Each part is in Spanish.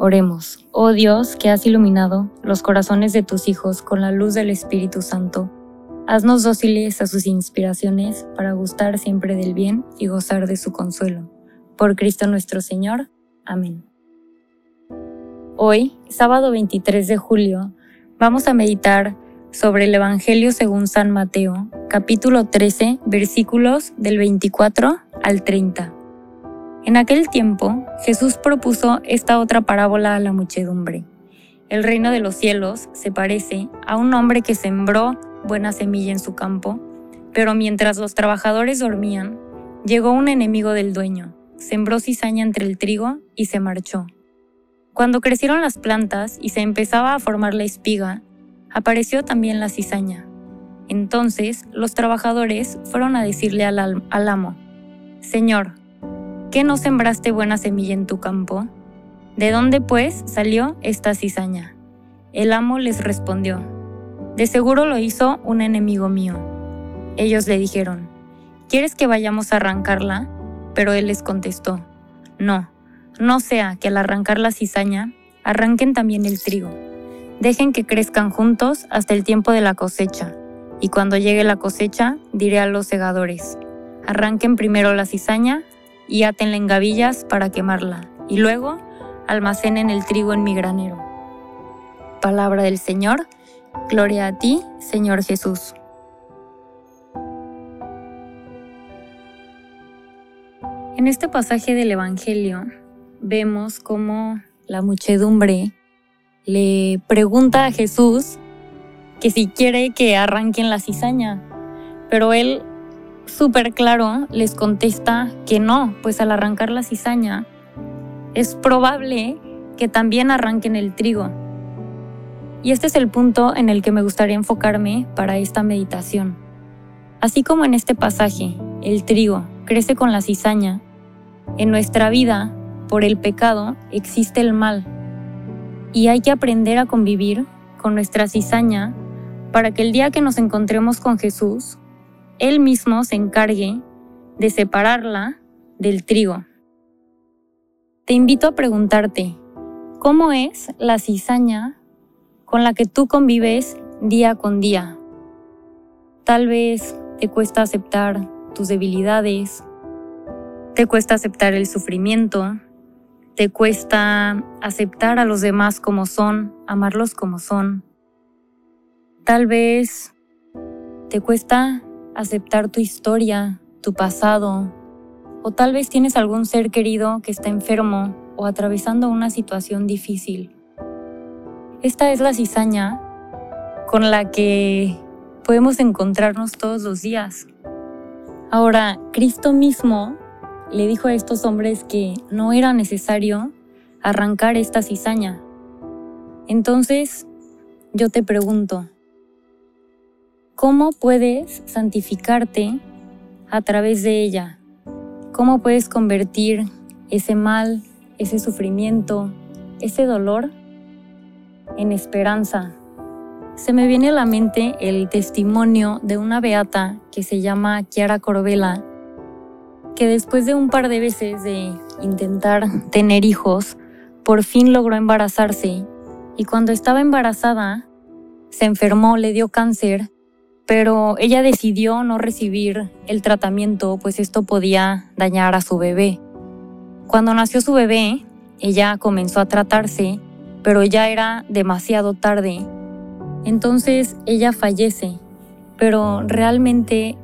Oremos, oh Dios, que has iluminado los corazones de tus hijos con la luz del Espíritu Santo. Haznos dóciles a sus inspiraciones para gustar siempre del bien y gozar de su consuelo. Por Cristo nuestro Señor. Amén. Hoy, sábado 23 de julio, vamos a meditar sobre el Evangelio según San Mateo, capítulo 13, versículos del 24 al 30. En aquel tiempo, Jesús propuso esta otra parábola a la muchedumbre. El reino de los cielos se parece a un hombre que sembró buena semilla en su campo, pero mientras los trabajadores dormían, llegó un enemigo del dueño sembró cizaña entre el trigo y se marchó. Cuando crecieron las plantas y se empezaba a formar la espiga, apareció también la cizaña. Entonces los trabajadores fueron a decirle al, al amo, Señor, ¿qué no sembraste buena semilla en tu campo? ¿De dónde pues salió esta cizaña? El amo les respondió, De seguro lo hizo un enemigo mío. Ellos le dijeron, ¿Quieres que vayamos a arrancarla? Pero él les contestó, No, no sea que al arrancar la cizaña, arranquen también el trigo. Dejen que crezcan juntos hasta el tiempo de la cosecha, y cuando llegue la cosecha, diré a los segadores, arranquen primero la cizaña y átenla en gavillas para quemarla, y luego almacenen el trigo en mi granero. Palabra del Señor, gloria a ti, Señor Jesús. En este pasaje del Evangelio vemos cómo la muchedumbre le pregunta a Jesús que si quiere que arranquen la cizaña, pero él súper claro les contesta que no, pues al arrancar la cizaña es probable que también arranquen el trigo. Y este es el punto en el que me gustaría enfocarme para esta meditación. Así como en este pasaje, el trigo crece con la cizaña, en nuestra vida, por el pecado, existe el mal y hay que aprender a convivir con nuestra cizaña para que el día que nos encontremos con Jesús, Él mismo se encargue de separarla del trigo. Te invito a preguntarte, ¿cómo es la cizaña con la que tú convives día con día? Tal vez te cuesta aceptar tus debilidades, te cuesta aceptar el sufrimiento, te cuesta aceptar a los demás como son, amarlos como son. Tal vez te cuesta aceptar tu historia, tu pasado, o tal vez tienes algún ser querido que está enfermo o atravesando una situación difícil. Esta es la cizaña con la que podemos encontrarnos todos los días. Ahora, Cristo mismo le dijo a estos hombres que no era necesario arrancar esta cizaña. Entonces, yo te pregunto, ¿cómo puedes santificarte a través de ella? ¿Cómo puedes convertir ese mal, ese sufrimiento, ese dolor en esperanza? Se me viene a la mente el testimonio de una beata que se llama Chiara Corbella, que después de un par de veces de intentar tener hijos, por fin logró embarazarse y cuando estaba embarazada se enfermó, le dio cáncer, pero ella decidió no recibir el tratamiento pues esto podía dañar a su bebé. Cuando nació su bebé, ella comenzó a tratarse, pero ya era demasiado tarde. Entonces ella fallece, pero realmente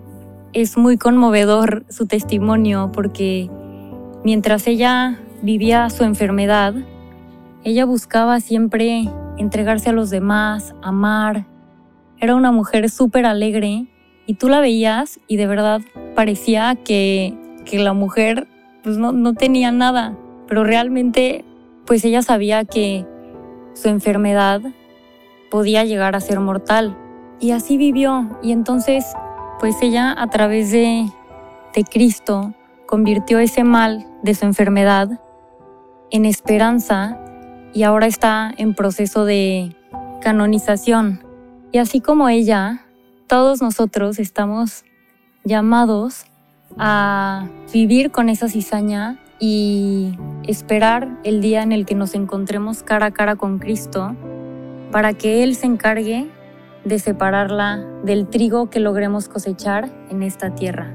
es muy conmovedor su testimonio porque mientras ella vivía su enfermedad, ella buscaba siempre entregarse a los demás, amar. Era una mujer súper alegre y tú la veías y de verdad parecía que, que la mujer pues no, no tenía nada, pero realmente pues ella sabía que su enfermedad podía llegar a ser mortal. Y así vivió. Y entonces, pues ella a través de, de Cristo convirtió ese mal de su enfermedad en esperanza y ahora está en proceso de canonización. Y así como ella, todos nosotros estamos llamados a vivir con esa cizaña y esperar el día en el que nos encontremos cara a cara con Cristo para que Él se encargue de separarla del trigo que logremos cosechar en esta tierra.